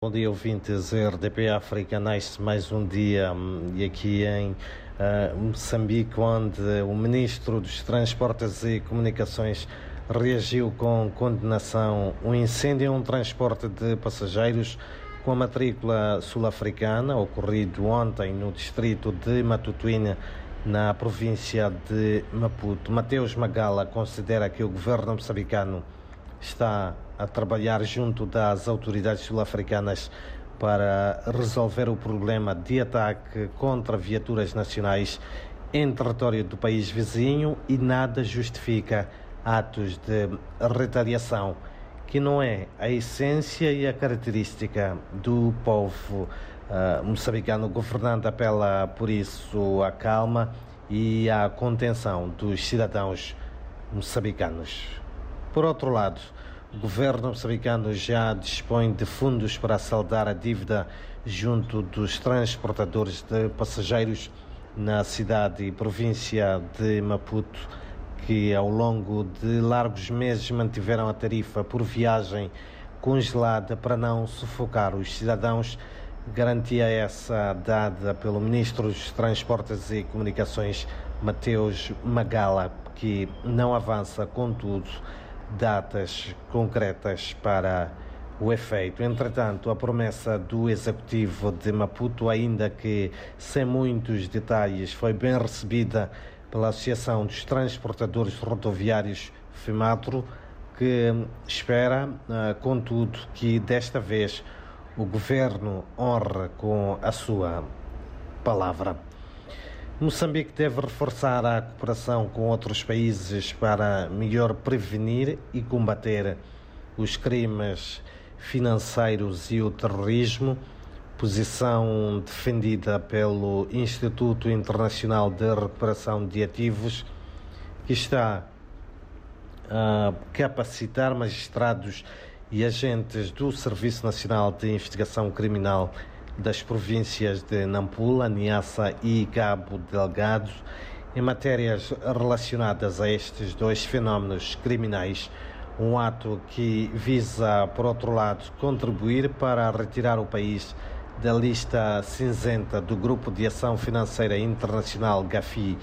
Bom dia, ouvintes. RDP África nasce mais um dia hum, e aqui em uh, Moçambique, onde o Ministro dos Transportes e Comunicações reagiu com condenação um incêndio em um transporte de passageiros com a matrícula sul-africana, ocorrido ontem no distrito de Matutuíne, na província de Maputo. Mateus Magala considera que o governo moçambicano está a trabalhar junto das autoridades sul-africanas para resolver o problema de ataque contra viaturas nacionais em território do país vizinho e nada justifica atos de retaliação, que não é a essência e a característica do povo uh, moçambicano. governante apela, por isso, à calma e à contenção dos cidadãos moçambicanos. Por outro lado, o governo moçambicano já dispõe de fundos para saldar a dívida junto dos transportadores de passageiros na cidade e província de Maputo, que ao longo de largos meses mantiveram a tarifa por viagem congelada para não sufocar os cidadãos. Garantia essa dada pelo Ministro dos Transportes e Comunicações, Mateus Magala, que não avança, contudo, datas concretas para o efeito. Entretanto, a promessa do Executivo de Maputo, ainda que sem muitos detalhes, foi bem recebida pela Associação dos Transportadores Rodoviários FIMATRO, que espera, ah, contudo, que desta vez o governo honre com a sua palavra. Moçambique deve reforçar a cooperação com outros países para melhor prevenir e combater os crimes financeiros e o terrorismo, posição defendida pelo Instituto Internacional de Recuperação de Ativos, que está a capacitar magistrados e agentes do Serviço Nacional de Investigação Criminal das províncias de Nampula, Niassa e Cabo Delgado em matérias relacionadas a estes dois fenómenos criminais. Um ato que visa, por outro lado, contribuir para retirar o país da lista cinzenta do Grupo de Ação Financeira Internacional GAFI,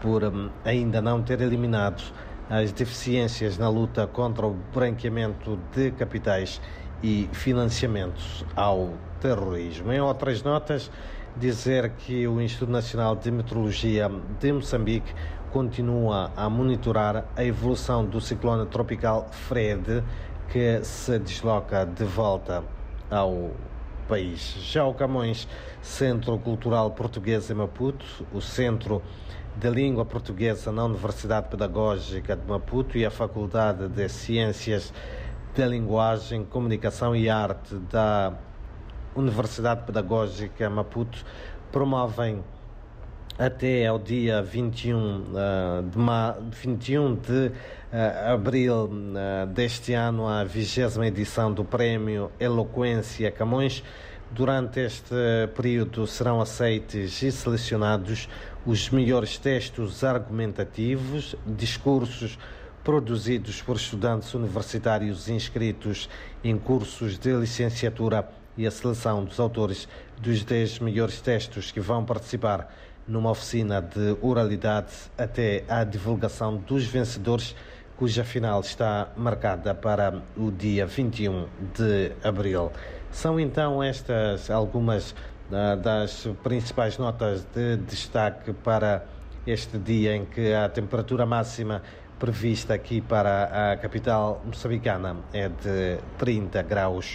por hum, ainda não ter eliminado as deficiências na luta contra o branqueamento de capitais e financiamentos ao terrorismo. Em outras notas, dizer que o Instituto Nacional de Meteorologia de Moçambique continua a monitorar a evolução do ciclone tropical Fred, que se desloca de volta ao país. Já o Camões, Centro Cultural Português em Maputo, o Centro de Língua Portuguesa na Universidade Pedagógica de Maputo e a Faculdade de Ciências da Linguagem, Comunicação e Arte da Universidade Pedagógica Maputo promovem até ao dia 21 uh, de, ma 21 de uh, abril uh, deste ano a vigésima edição do Prémio Eloquência Camões. Durante este período serão aceitos e selecionados os melhores textos argumentativos, discursos produzidos por estudantes universitários inscritos em cursos de licenciatura e a seleção dos autores dos 10 melhores textos que vão participar numa oficina de oralidade até à divulgação dos vencedores, cuja final está marcada para o dia 21 de abril. São então estas algumas uh, das principais notas de destaque para este dia em que a temperatura máxima prevista aqui para a capital moçambicana é de 30 graus.